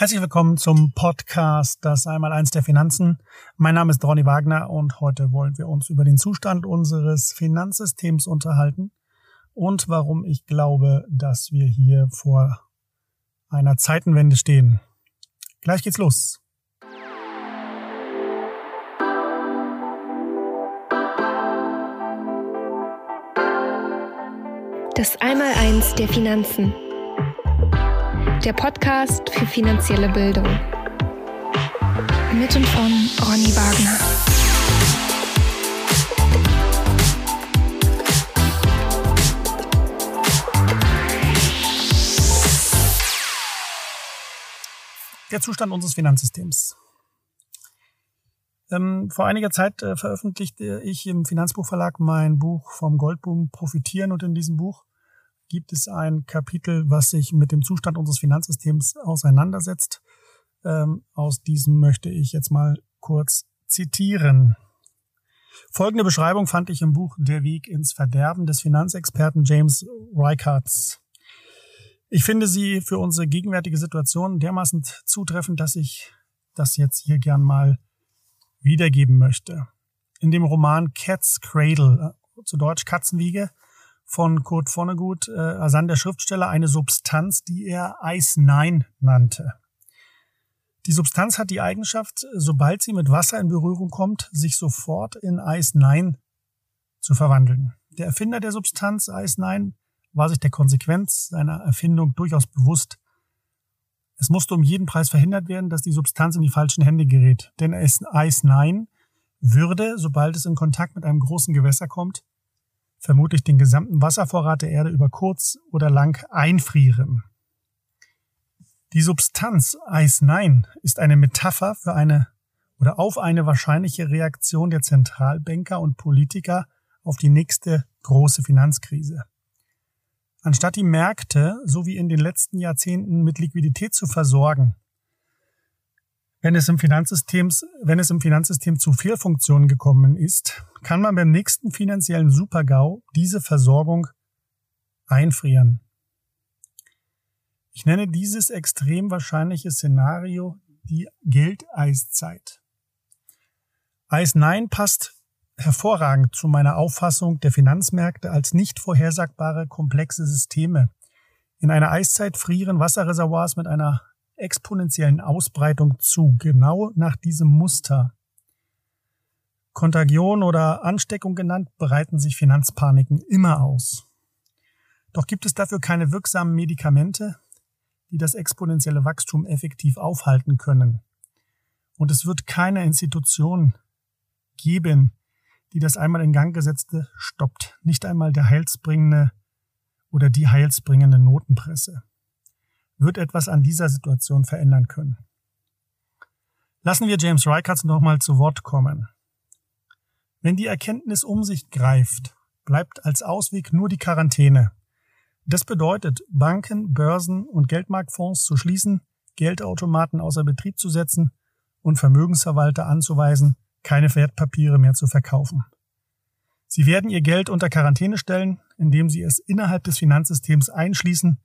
Herzlich willkommen zum Podcast Das Einmaleins der Finanzen. Mein Name ist Ronny Wagner und heute wollen wir uns über den Zustand unseres Finanzsystems unterhalten und warum ich glaube, dass wir hier vor einer Zeitenwende stehen. Gleich geht's los. Das Einmaleins der Finanzen der Podcast für finanzielle Bildung. Mit und von Ronny Wagner. Der Zustand unseres Finanzsystems. Ähm, vor einiger Zeit äh, veröffentlichte ich im Finanzbuchverlag mein Buch vom Goldboom Profitieren und in diesem Buch gibt es ein Kapitel, was sich mit dem Zustand unseres Finanzsystems auseinandersetzt. Ähm, aus diesem möchte ich jetzt mal kurz zitieren. Folgende Beschreibung fand ich im Buch Der Weg ins Verderben des Finanzexperten James Reikarts. Ich finde sie für unsere gegenwärtige Situation dermaßen zutreffend, dass ich das jetzt hier gern mal wiedergeben möchte. In dem Roman Cat's Cradle, äh, zu Deutsch Katzenwiege, von Kurt Vonnegut äh, ersann der Schriftsteller eine Substanz, die er Ice 9 nannte. Die Substanz hat die Eigenschaft, sobald sie mit Wasser in Berührung kommt, sich sofort in Ice 9 zu verwandeln. Der Erfinder der Substanz Ice 9 war sich der Konsequenz seiner Erfindung durchaus bewusst. Es musste um jeden Preis verhindert werden, dass die Substanz in die falschen Hände gerät, denn Ice 9 würde, sobald es in Kontakt mit einem großen Gewässer kommt, vermutlich den gesamten Wasservorrat der Erde über kurz oder lang einfrieren. Die Substanz Eis 9 ist eine Metapher für eine oder auf eine wahrscheinliche Reaktion der Zentralbanker und Politiker auf die nächste große Finanzkrise. Anstatt die Märkte, so wie in den letzten Jahrzehnten, mit Liquidität zu versorgen, wenn es im Finanzsystem, wenn es im Finanzsystem zu Fehlfunktionen gekommen ist, kann man beim nächsten finanziellen Supergau diese Versorgung einfrieren. Ich nenne dieses extrem wahrscheinliche Szenario die Geldeiszeit. Eis 9 passt hervorragend zu meiner Auffassung der Finanzmärkte als nicht vorhersagbare komplexe Systeme. In einer Eiszeit frieren Wasserreservoirs mit einer exponentiellen Ausbreitung zu, genau nach diesem Muster. Kontagion oder Ansteckung genannt, bereiten sich Finanzpaniken immer aus. Doch gibt es dafür keine wirksamen Medikamente, die das exponentielle Wachstum effektiv aufhalten können. Und es wird keine Institution geben, die das einmal in Gang gesetzte stoppt. Nicht einmal der heilsbringende oder die heilsbringende Notenpresse wird etwas an dieser Situation verändern können. Lassen wir James Reicherts nochmal zu Wort kommen. Wenn die Erkenntnis um sich greift, bleibt als Ausweg nur die Quarantäne. Das bedeutet, Banken, Börsen und Geldmarktfonds zu schließen, Geldautomaten außer Betrieb zu setzen und Vermögensverwalter anzuweisen, keine Wertpapiere mehr zu verkaufen. Sie werden ihr Geld unter Quarantäne stellen, indem sie es innerhalb des Finanzsystems einschließen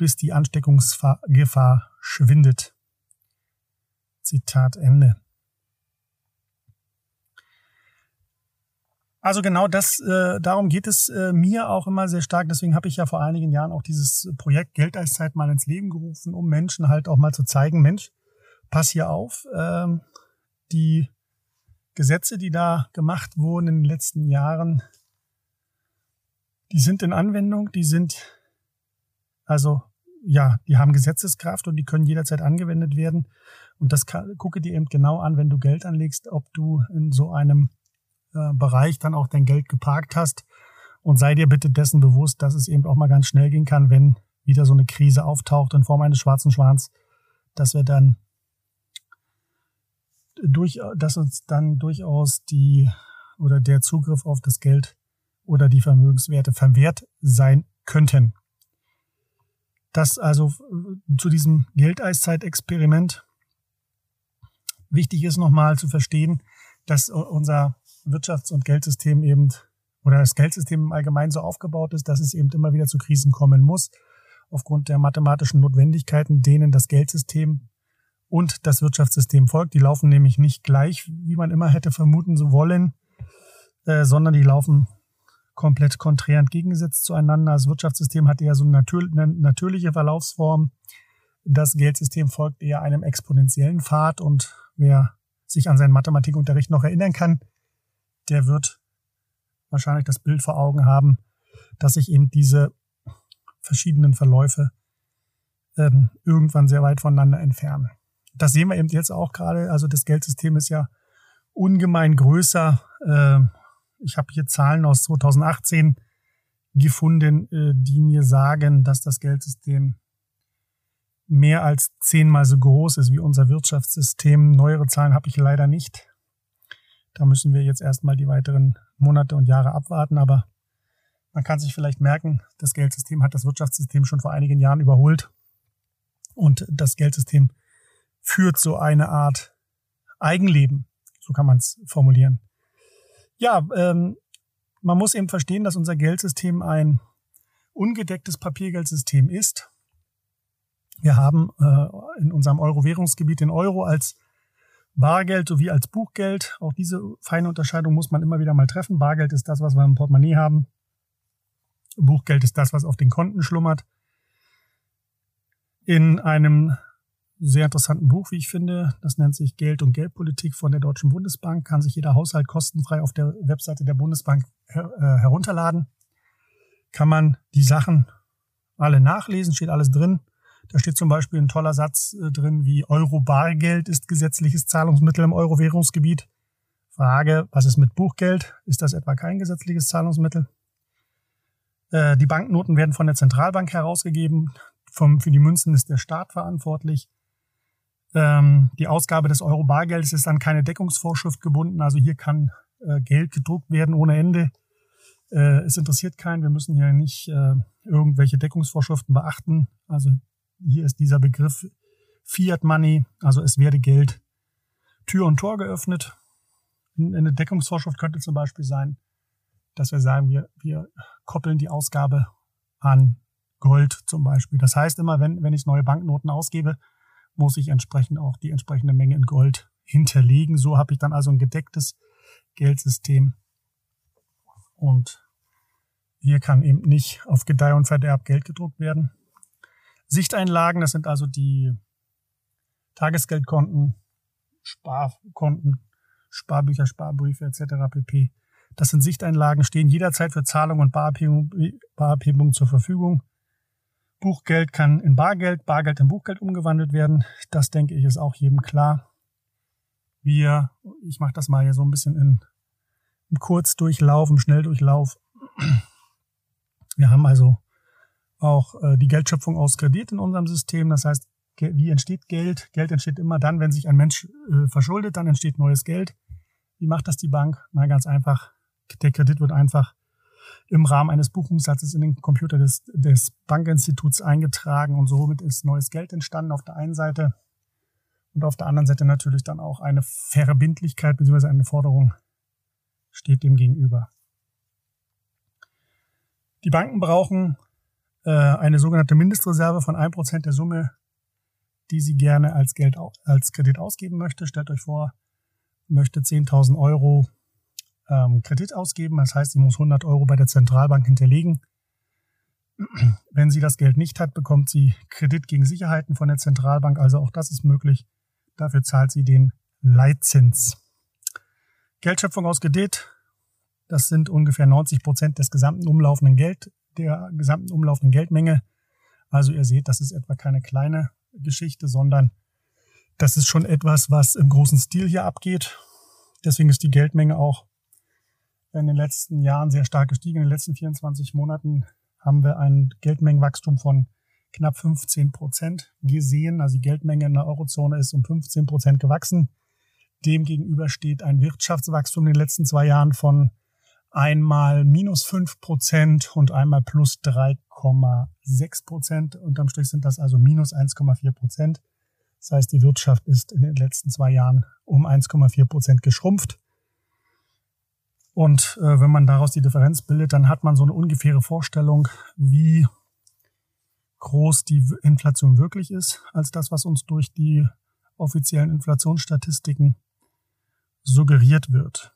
bis die Ansteckungsgefahr schwindet. Zitat Ende. Also genau das, äh, darum geht es äh, mir auch immer sehr stark. Deswegen habe ich ja vor einigen Jahren auch dieses Projekt Geldeiszeit mal ins Leben gerufen, um Menschen halt auch mal zu zeigen, Mensch, pass hier auf, ähm, die Gesetze, die da gemacht wurden in den letzten Jahren, die sind in Anwendung, die sind also ja, die haben Gesetzeskraft und die können jederzeit angewendet werden. Und das kann, gucke dir eben genau an, wenn du Geld anlegst, ob du in so einem äh, Bereich dann auch dein Geld geparkt hast. Und sei dir bitte dessen bewusst, dass es eben auch mal ganz schnell gehen kann, wenn wieder so eine Krise auftaucht in Form eines schwarzen Schwans, dass wir dann durch, dass uns dann durchaus die oder der Zugriff auf das Geld oder die Vermögenswerte verwehrt sein könnten dass also zu diesem Geldeiszeit-Experiment wichtig ist nochmal zu verstehen, dass unser Wirtschafts- und Geldsystem eben oder das Geldsystem im Allgemeinen so aufgebaut ist, dass es eben immer wieder zu Krisen kommen muss, aufgrund der mathematischen Notwendigkeiten, denen das Geldsystem und das Wirtschaftssystem folgt. Die laufen nämlich nicht gleich, wie man immer hätte vermuten wollen, äh, sondern die laufen komplett konträr entgegengesetzt zueinander. Das Wirtschaftssystem hat eher so eine, natürliche Verlaufsform. Das Geldsystem folgt eher einem exponentiellen Pfad und wer sich an seinen Mathematikunterricht noch erinnern kann, der wird wahrscheinlich das Bild vor Augen haben, dass sich eben diese verschiedenen Verläufe ähm, irgendwann sehr weit voneinander entfernen. Das sehen wir eben jetzt auch gerade. Also das Geldsystem ist ja ungemein größer. Äh, ich habe hier Zahlen aus 2018 gefunden, äh, die mir sagen, dass das Geldsystem mehr als zehnmal so groß ist wie unser Wirtschaftssystem. Neuere Zahlen habe ich leider nicht. Da müssen wir jetzt erstmal die weiteren Monate und Jahre abwarten. Aber man kann sich vielleicht merken, das Geldsystem hat das Wirtschaftssystem schon vor einigen Jahren überholt. Und das Geldsystem führt so eine Art Eigenleben. So kann man es formulieren. Ja, ähm, man muss eben verstehen, dass unser Geldsystem ein ungedecktes Papiergeldsystem ist. Wir haben äh, in unserem Euro-Währungsgebiet den Euro als Bargeld sowie als Buchgeld. Auch diese feine Unterscheidung muss man immer wieder mal treffen. Bargeld ist das, was wir im Portemonnaie haben. Buchgeld ist das, was auf den Konten schlummert. In einem sehr interessanten Buch, wie ich finde. Das nennt sich Geld und Geldpolitik von der Deutschen Bundesbank. Kann sich jeder Haushalt kostenfrei auf der Webseite der Bundesbank her äh, herunterladen. Kann man die Sachen alle nachlesen, steht alles drin. Da steht zum Beispiel ein toller Satz äh, drin wie Euro-Bargeld ist gesetzliches Zahlungsmittel im Euro-Währungsgebiet. Frage, was ist mit Buchgeld? Ist das etwa kein gesetzliches Zahlungsmittel? Äh, die Banknoten werden von der Zentralbank herausgegeben. Für die Münzen ist der Staat verantwortlich. Ähm, die Ausgabe des Euro-Bargeldes ist an keine Deckungsvorschrift gebunden. Also hier kann äh, Geld gedruckt werden ohne Ende. Es interessiert keinen. Wir müssen hier nicht irgendwelche Deckungsvorschriften beachten. Also hier ist dieser Begriff Fiat Money. Also es werde Geld Tür und Tor geöffnet. Eine Deckungsvorschrift könnte zum Beispiel sein, dass wir sagen, wir, wir koppeln die Ausgabe an Gold zum Beispiel. Das heißt immer, wenn, wenn ich neue Banknoten ausgebe, muss ich entsprechend auch die entsprechende Menge in Gold hinterlegen. So habe ich dann also ein gedecktes Geldsystem. Und hier kann eben nicht auf Gedeih und Verderb Geld gedruckt werden. Sichteinlagen, das sind also die Tagesgeldkonten, Sparkonten, Sparbücher, Sparbriefe etc. pp. Das sind Sichteinlagen, stehen jederzeit für Zahlung und Barabhebung, Barabhebung zur Verfügung. Buchgeld kann in Bargeld, Bargeld in Buchgeld umgewandelt werden. Das denke ich ist auch jedem klar. Wir, ich mache das mal hier so ein bisschen in, im Kurzdurchlauf, im Schnelldurchlauf. Wir haben also auch äh, die Geldschöpfung aus Kredit in unserem System. Das heißt, wie entsteht Geld? Geld entsteht immer dann, wenn sich ein Mensch äh, verschuldet, dann entsteht neues Geld. Wie macht das die Bank? Na, ganz einfach. Der Kredit wird einfach im Rahmen eines Buchungssatzes in den Computer des, des Bankinstituts eingetragen und somit ist neues Geld entstanden auf der einen Seite und auf der anderen Seite natürlich dann auch eine Verbindlichkeit bzw. eine Forderung steht dem gegenüber. Die Banken brauchen äh, eine sogenannte Mindestreserve von 1% der Summe, die sie gerne als Geld als Kredit ausgeben möchte. Stellt euch vor, möchte 10.000 Euro ähm, Kredit ausgeben. Das heißt, sie muss 100 Euro bei der Zentralbank hinterlegen. Wenn sie das Geld nicht hat, bekommt sie Kredit gegen Sicherheiten von der Zentralbank. Also auch das ist möglich. Dafür zahlt sie den Leitzins. Geldschöpfung aus Kredit, das sind ungefähr 90 Prozent des gesamten umlaufenden Geld, der gesamten umlaufenden Geldmenge. Also ihr seht, das ist etwa keine kleine Geschichte, sondern das ist schon etwas, was im großen Stil hier abgeht. Deswegen ist die Geldmenge auch in den letzten Jahren sehr stark gestiegen. In den letzten 24 Monaten haben wir ein Geldmengenwachstum von knapp 15 Prozent gesehen. Also die Geldmenge in der Eurozone ist um 15 Prozent gewachsen. Demgegenüber steht ein Wirtschaftswachstum in den letzten zwei Jahren von einmal minus 5 Prozent und einmal plus 3,6 Prozent. Unterm Strich sind das also minus 1,4 Prozent. Das heißt, die Wirtschaft ist in den letzten zwei Jahren um 1,4 Prozent geschrumpft. Und äh, wenn man daraus die Differenz bildet, dann hat man so eine ungefähre Vorstellung, wie groß die Inflation wirklich ist, als das, was uns durch die offiziellen Inflationsstatistiken suggeriert wird.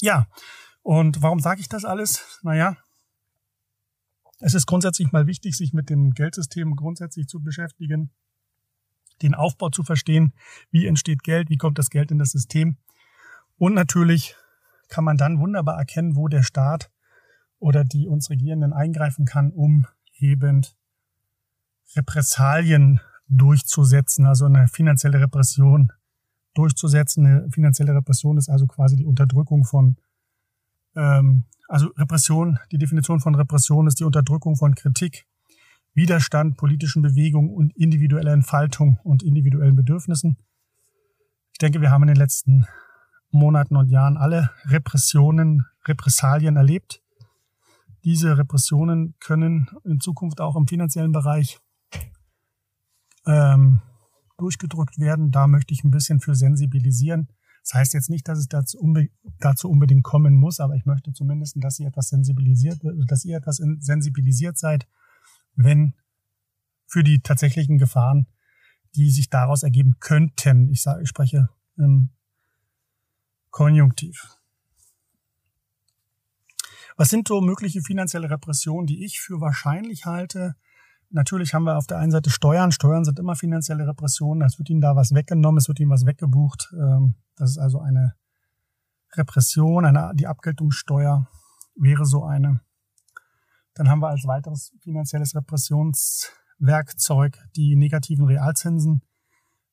Ja, und warum sage ich das alles? Naja, es ist grundsätzlich mal wichtig, sich mit dem Geldsystem grundsätzlich zu beschäftigen, den Aufbau zu verstehen, wie entsteht Geld, wie kommt das Geld in das System. Und natürlich kann man dann wunderbar erkennen, wo der Staat oder die uns Regierenden eingreifen kann, um eben Repressalien durchzusetzen, also eine finanzielle Repression durchzusetzen. Eine finanzielle Repression ist also quasi die Unterdrückung von ähm, also Repression, die Definition von Repression ist die Unterdrückung von Kritik, Widerstand, politischen Bewegungen und individueller Entfaltung und individuellen Bedürfnissen. Ich denke, wir haben in den letzten Monaten und Jahren alle Repressionen, Repressalien erlebt. Diese Repressionen können in Zukunft auch im finanziellen Bereich ähm, durchgedrückt werden. Da möchte ich ein bisschen für sensibilisieren. Das heißt jetzt nicht, dass es dazu, unbe dazu unbedingt kommen muss, aber ich möchte zumindest, dass ihr etwas sensibilisiert, dass ihr etwas sensibilisiert seid, wenn für die tatsächlichen Gefahren, die sich daraus ergeben könnten. Ich sage, ich spreche im Konjunktiv. Was sind so mögliche finanzielle Repressionen, die ich für wahrscheinlich halte? Natürlich haben wir auf der einen Seite Steuern. Steuern sind immer finanzielle Repressionen. Es wird ihnen da was weggenommen, es wird ihnen was weggebucht. Ähm, das ist also eine Repression, eine, die Abgeltungssteuer wäre so eine. Dann haben wir als weiteres finanzielles Repressionswerkzeug die negativen Realzinsen.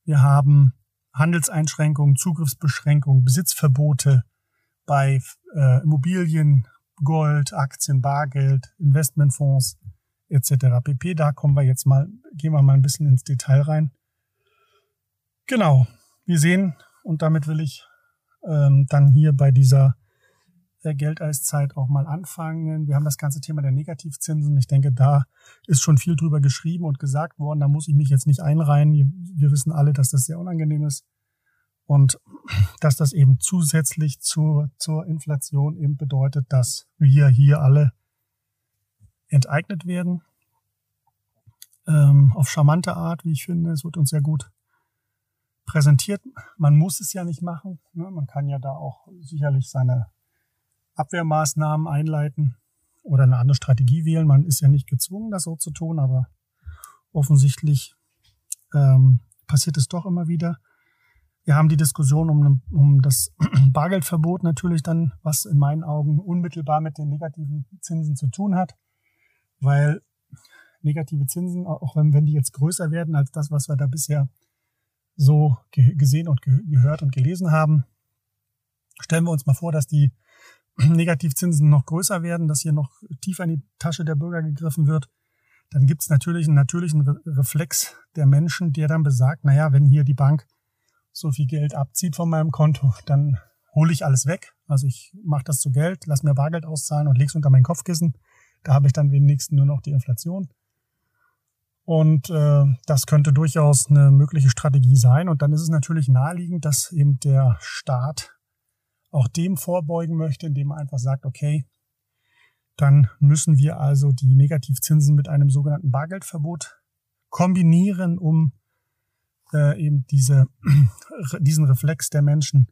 Wir haben Handelseinschränkungen, Zugriffsbeschränkungen, Besitzverbote bei äh, Immobilien, Gold, Aktien, Bargeld, Investmentfonds etc. pp. Da kommen wir jetzt mal, gehen wir mal ein bisschen ins Detail rein. Genau, wir sehen, und damit will ich ähm, dann hier bei dieser äh, Geldeiszeit auch mal anfangen. Wir haben das ganze Thema der Negativzinsen. Ich denke, da ist schon viel drüber geschrieben und gesagt worden. Da muss ich mich jetzt nicht einreihen. Wir wissen alle, dass das sehr unangenehm ist und dass das eben zusätzlich zur, zur Inflation eben bedeutet, dass wir hier alle enteignet werden. Ähm, auf charmante Art, wie ich finde. Es wird uns sehr gut präsentiert. Man muss es ja nicht machen. Ne? Man kann ja da auch sicherlich seine Abwehrmaßnahmen einleiten oder eine andere Strategie wählen. Man ist ja nicht gezwungen, das so zu tun, aber offensichtlich ähm, passiert es doch immer wieder. Wir haben die Diskussion um, um das Bargeldverbot natürlich dann, was in meinen Augen unmittelbar mit den negativen Zinsen zu tun hat, weil negative Zinsen, auch wenn, wenn die jetzt größer werden als das, was wir da bisher so gesehen und gehört und gelesen haben. Stellen wir uns mal vor, dass die Negativzinsen noch größer werden, dass hier noch tiefer in die Tasche der Bürger gegriffen wird. Dann gibt es natürlich einen natürlichen Reflex der Menschen, der dann besagt, naja, wenn hier die Bank so viel Geld abzieht von meinem Konto, dann hole ich alles weg. Also ich mache das zu Geld, lass mir Bargeld auszahlen und leg's unter mein Kopfkissen. Da habe ich dann wenigstens nur noch die Inflation. Und äh, das könnte durchaus eine mögliche Strategie sein. Und dann ist es natürlich naheliegend, dass eben der Staat auch dem vorbeugen möchte, indem er einfach sagt, okay, dann müssen wir also die Negativzinsen mit einem sogenannten Bargeldverbot kombinieren, um äh, eben diese, diesen Reflex der Menschen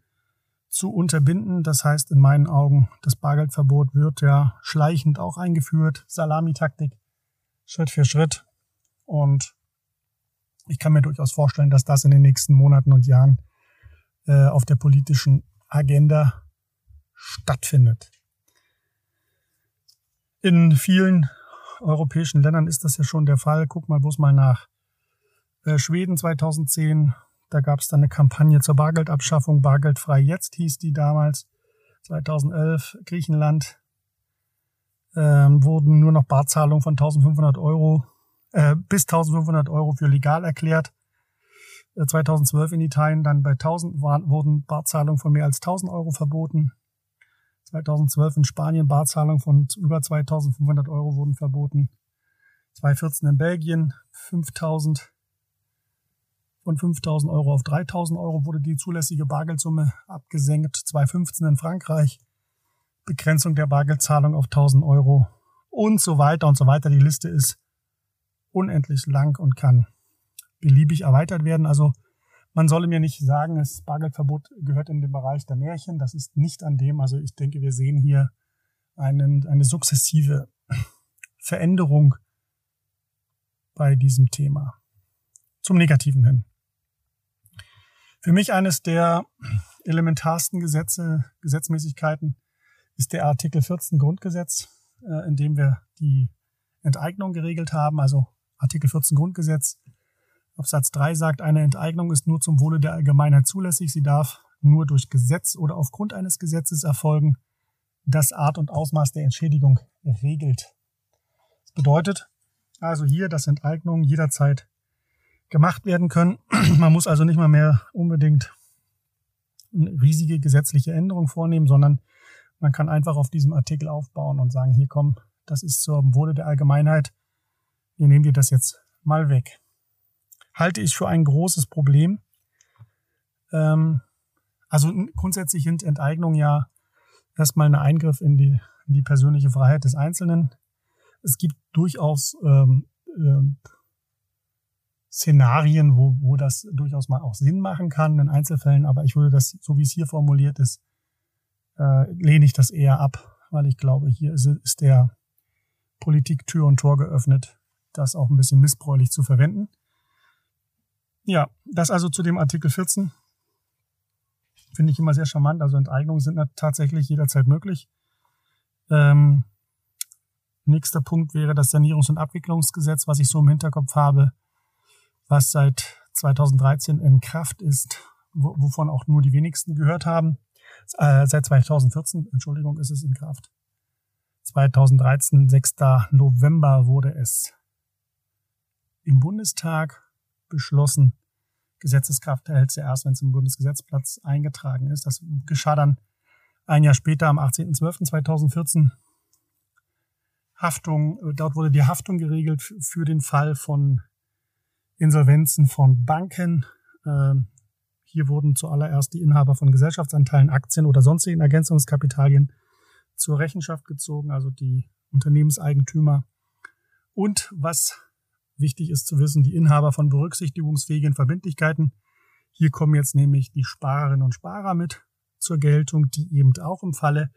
zu unterbinden. Das heißt, in meinen Augen, das Bargeldverbot wird ja schleichend auch eingeführt, Salamitaktik, Schritt für Schritt. Und ich kann mir durchaus vorstellen, dass das in den nächsten Monaten und Jahren äh, auf der politischen Agenda stattfindet. In vielen europäischen Ländern ist das ja schon der Fall. Guck mal bloß mal nach äh, Schweden 2010. Da gab es dann eine Kampagne zur Bargeldabschaffung. Bargeldfrei jetzt hieß die damals. 2011 Griechenland ähm, wurden nur noch Barzahlungen von 1500 Euro äh, bis 1500 Euro für legal erklärt. 2012 äh, in Italien dann bei 1000 waren, wurden Barzahlungen von mehr als 1000 Euro verboten. 2012 in Spanien Barzahlungen von über 2500 Euro wurden verboten. 2014 in Belgien 5000 von 5000 Euro auf 3000 Euro wurde die zulässige Bargeldsumme abgesenkt. 2015 in Frankreich Begrenzung der Bargeldzahlung auf 1000 Euro und so weiter und so weiter. Die Liste ist unendlich lang und kann beliebig erweitert werden. Also man solle mir nicht sagen, das Bargeldverbot gehört in den Bereich der Märchen. Das ist nicht an dem. Also ich denke, wir sehen hier einen, eine sukzessive Veränderung bei diesem Thema. Zum Negativen hin. Für mich eines der elementarsten Gesetze, Gesetzmäßigkeiten ist der Artikel 14 Grundgesetz, äh, in dem wir die Enteignung geregelt haben. Also Artikel 14 Grundgesetz Absatz 3 sagt, eine Enteignung ist nur zum Wohle der Allgemeinheit zulässig. Sie darf nur durch Gesetz oder aufgrund eines Gesetzes erfolgen, das Art und Ausmaß der Entschädigung regelt. Das bedeutet also hier, dass Enteignungen jederzeit gemacht werden können. Man muss also nicht mal mehr unbedingt eine riesige gesetzliche Änderung vornehmen, sondern man kann einfach auf diesem Artikel aufbauen und sagen, hier komm, das ist zum Wohle der Allgemeinheit. Wir nehmen dir das jetzt mal weg halte ich für ein großes Problem. Ähm, also grundsätzlich sind Enteignungen ja erstmal ein Eingriff in die, in die persönliche Freiheit des Einzelnen. Es gibt durchaus ähm, ähm, Szenarien, wo, wo das durchaus mal auch Sinn machen kann in Einzelfällen, aber ich würde das, so wie es hier formuliert ist, äh, lehne ich das eher ab, weil ich glaube, hier ist, ist der Politik Tür und Tor geöffnet, das auch ein bisschen missbräuchlich zu verwenden. Ja, das also zu dem Artikel 14. Finde ich immer sehr charmant. Also Enteignungen sind tatsächlich jederzeit möglich. Ähm, nächster Punkt wäre das Sanierungs- und Abwicklungsgesetz, was ich so im Hinterkopf habe, was seit 2013 in Kraft ist, wovon auch nur die wenigsten gehört haben. Äh, seit 2014, Entschuldigung, ist es in Kraft. 2013, 6. November wurde es im Bundestag beschlossen. Gesetzeskraft erhält sie erst, wenn es im Bundesgesetzplatz eingetragen ist. Das geschah dann ein Jahr später, am 18.12.2014. Haftung, äh, dort wurde die Haftung geregelt für den Fall von Insolvenzen von Banken. Ähm, hier wurden zuallererst die Inhaber von Gesellschaftsanteilen, Aktien oder sonstigen Ergänzungskapitalien zur Rechenschaft gezogen, also die Unternehmenseigentümer. Und was Wichtig ist zu wissen, die Inhaber von berücksichtigungsfähigen Verbindlichkeiten. Hier kommen jetzt nämlich die Sparerinnen und Sparer mit zur Geltung, die eben auch im Falle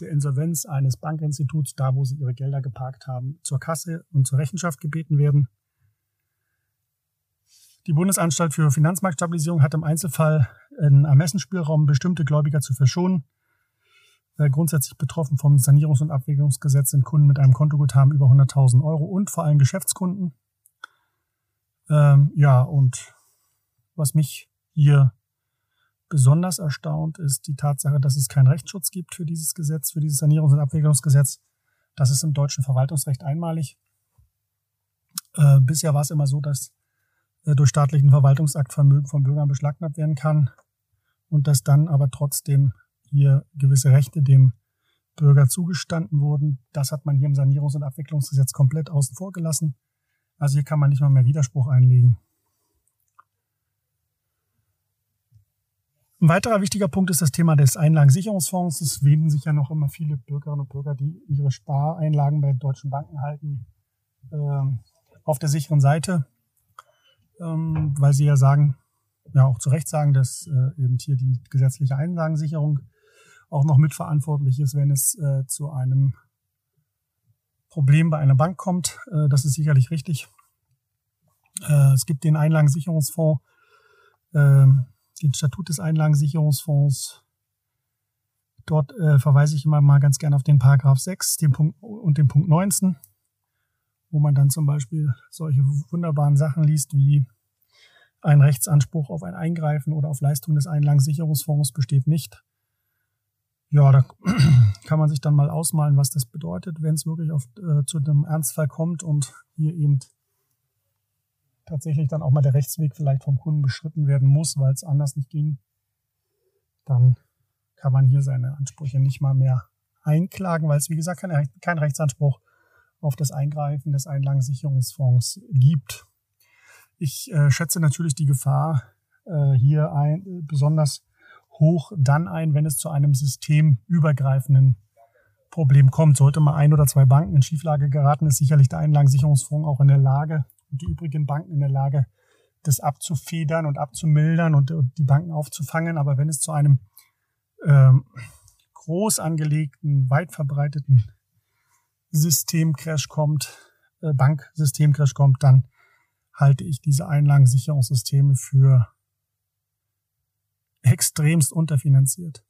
der Insolvenz eines Bankinstituts, da wo sie ihre Gelder geparkt haben, zur Kasse und zur Rechenschaft gebeten werden. Die Bundesanstalt für Finanzmarktstabilisierung hat im Einzelfall einen Ermessensspielraum, bestimmte Gläubiger zu verschonen. Grundsätzlich betroffen vom Sanierungs- und Abwägungsgesetz sind Kunden mit einem Kontoguthaben über 100.000 Euro und vor allem Geschäftskunden. Ähm, ja, und was mich hier besonders erstaunt, ist die Tatsache, dass es keinen Rechtsschutz gibt für dieses Gesetz, für dieses Sanierungs- und Abwägungsgesetz. Das ist im deutschen Verwaltungsrecht einmalig. Äh, bisher war es immer so, dass äh, durch staatlichen Verwaltungsakt Vermögen von Bürgern beschlagnahmt werden kann und dass dann aber trotzdem hier gewisse Rechte dem Bürger zugestanden wurden. Das hat man hier im Sanierungs- und Abwicklungsgesetz komplett außen vor gelassen. Also hier kann man nicht mal mehr Widerspruch einlegen. Ein weiterer wichtiger Punkt ist das Thema des Einlagensicherungsfonds. Es wenden sich ja noch immer viele Bürgerinnen und Bürger, die ihre Spareinlagen bei deutschen Banken halten, ähm, auf der sicheren Seite, ähm, weil sie ja sagen, ja auch zu Recht sagen, dass äh, eben hier die gesetzliche Einlagensicherung auch noch mitverantwortlich ist, wenn es äh, zu einem Problem bei einer Bank kommt. Äh, das ist sicherlich richtig. Äh, es gibt den Einlagensicherungsfonds, ähm, den Statut des Einlagensicherungsfonds. Dort äh, verweise ich immer mal ganz gerne auf den Paragraph 6 den Punkt, und den Punkt 19, wo man dann zum Beispiel solche wunderbaren Sachen liest wie ein Rechtsanspruch auf ein Eingreifen oder auf Leistung des Einlagensicherungsfonds besteht nicht. Ja, da kann man sich dann mal ausmalen, was das bedeutet, wenn es wirklich auf, äh, zu einem Ernstfall kommt und hier eben tatsächlich dann auch mal der Rechtsweg vielleicht vom Kunden beschritten werden muss, weil es anders nicht ging. Dann kann man hier seine Ansprüche nicht mal mehr einklagen, weil es wie gesagt kein, kein Rechtsanspruch auf das Eingreifen des Einlagensicherungsfonds gibt. Ich äh, schätze natürlich die Gefahr äh, hier ein, besonders hoch dann ein, wenn es zu einem systemübergreifenden Problem kommt. Sollte mal ein oder zwei Banken in Schieflage geraten, ist sicherlich der Einlagensicherungsfonds auch in der Lage und die übrigen Banken in der Lage, das abzufedern und abzumildern und, die Banken aufzufangen. Aber wenn es zu einem ähm, groß angelegten, weit verbreiteten Systemcrash kommt, äh, Banksystemcrash kommt, dann halte ich diese Einlagensicherungssysteme für extremst unterfinanziert.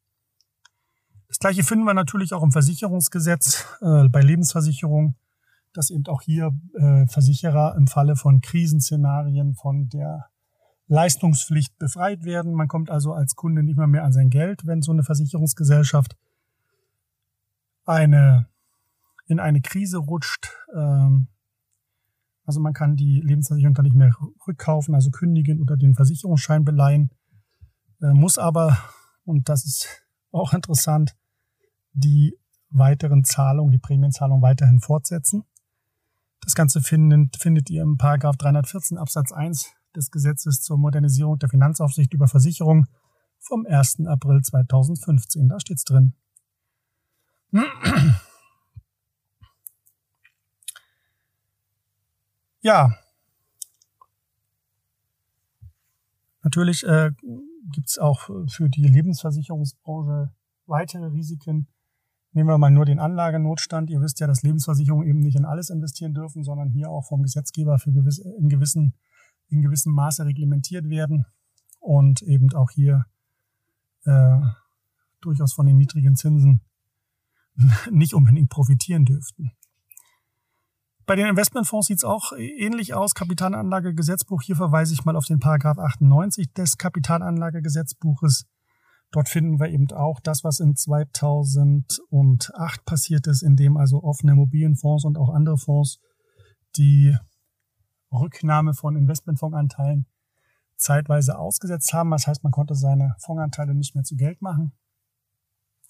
Das gleiche finden wir natürlich auch im Versicherungsgesetz äh, bei Lebensversicherungen, dass eben auch hier äh, Versicherer im Falle von Krisenszenarien von der Leistungspflicht befreit werden. Man kommt also als Kunde nicht mehr mehr an sein Geld, wenn so eine Versicherungsgesellschaft eine in eine Krise rutscht. Ähm, also man kann die Lebensversicherung dann nicht mehr rückkaufen, also kündigen oder den Versicherungsschein beleihen, äh, muss aber, und das ist auch interessant, die weiteren Zahlungen, die Prämienzahlungen weiterhin fortsetzen. Das Ganze findet, findet ihr im Paragraph 314 Absatz 1 des Gesetzes zur Modernisierung der Finanzaufsicht über Versicherung vom 1. April 2015. Da steht's drin. Ja. Natürlich äh, gibt auch für die Lebensversicherungsbranche weitere Risiken. Nehmen wir mal nur den Anlagenotstand. Ihr wisst ja, dass Lebensversicherungen eben nicht in alles investieren dürfen, sondern hier auch vom Gesetzgeber für gewisse, in, gewissen, in gewissem Maße reglementiert werden und eben auch hier äh, durchaus von den niedrigen Zinsen nicht unbedingt profitieren dürften. Bei den Investmentfonds sieht es auch ähnlich aus. Kapitalanlagegesetzbuch. Hier verweise ich mal auf den Paragraph 98 des Kapitalanlagegesetzbuches. Dort finden wir eben auch das, was in 2008 passiert ist, in dem also offene Immobilienfonds und auch andere Fonds die Rücknahme von Investmentfondsanteilen zeitweise ausgesetzt haben. Das heißt, man konnte seine Fondsanteile nicht mehr zu Geld machen.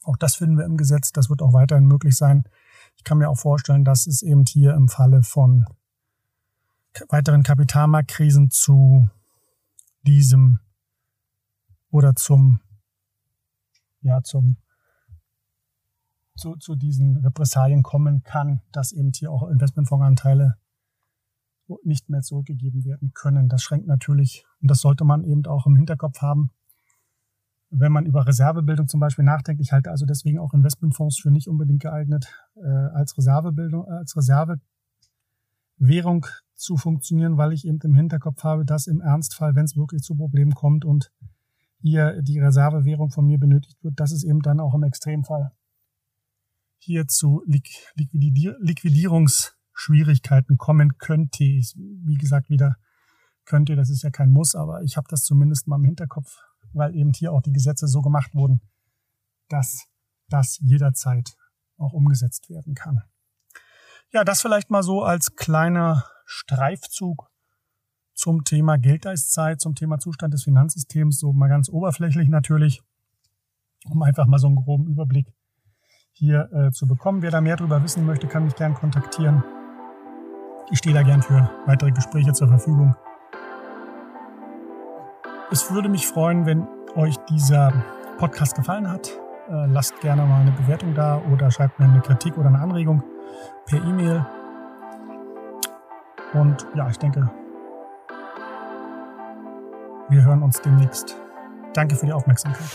Auch das finden wir im Gesetz. Das wird auch weiterhin möglich sein. Ich kann mir auch vorstellen, dass es eben hier im Falle von weiteren Kapitalmarktkrisen zu diesem oder zum ja zum zu, zu diesen Repressalien kommen kann, dass eben hier auch Investmentfondsanteile nicht mehr zurückgegeben werden können. Das schränkt natürlich, und das sollte man eben auch im Hinterkopf haben, wenn man über Reservebildung zum Beispiel nachdenkt. Ich halte also deswegen auch Investmentfonds für nicht unbedingt geeignet, äh, als Reservebildung, als Reservewährung zu funktionieren, weil ich eben im Hinterkopf habe, dass im Ernstfall, wenn es wirklich zu Problemen kommt und hier die Reservewährung von mir benötigt wird, dass es eben dann auch im Extremfall hier zu Liquidier Liquidierungsschwierigkeiten kommen könnte. Wie gesagt, wieder könnte, das ist ja kein Muss, aber ich habe das zumindest mal im Hinterkopf, weil eben hier auch die Gesetze so gemacht wurden, dass das jederzeit auch umgesetzt werden kann. Ja, das vielleicht mal so als kleiner Streifzug zum Thema Geldeiszeit, zum Thema Zustand des Finanzsystems, so mal ganz oberflächlich natürlich, um einfach mal so einen groben Überblick hier äh, zu bekommen. Wer da mehr darüber wissen möchte, kann mich gern kontaktieren. Ich stehe da gern für weitere Gespräche zur Verfügung. Es würde mich freuen, wenn euch dieser Podcast gefallen hat. Äh, lasst gerne mal eine Bewertung da oder schreibt mir eine Kritik oder eine Anregung per E-Mail. Und ja, ich denke, wir hören uns demnächst. Danke für die Aufmerksamkeit.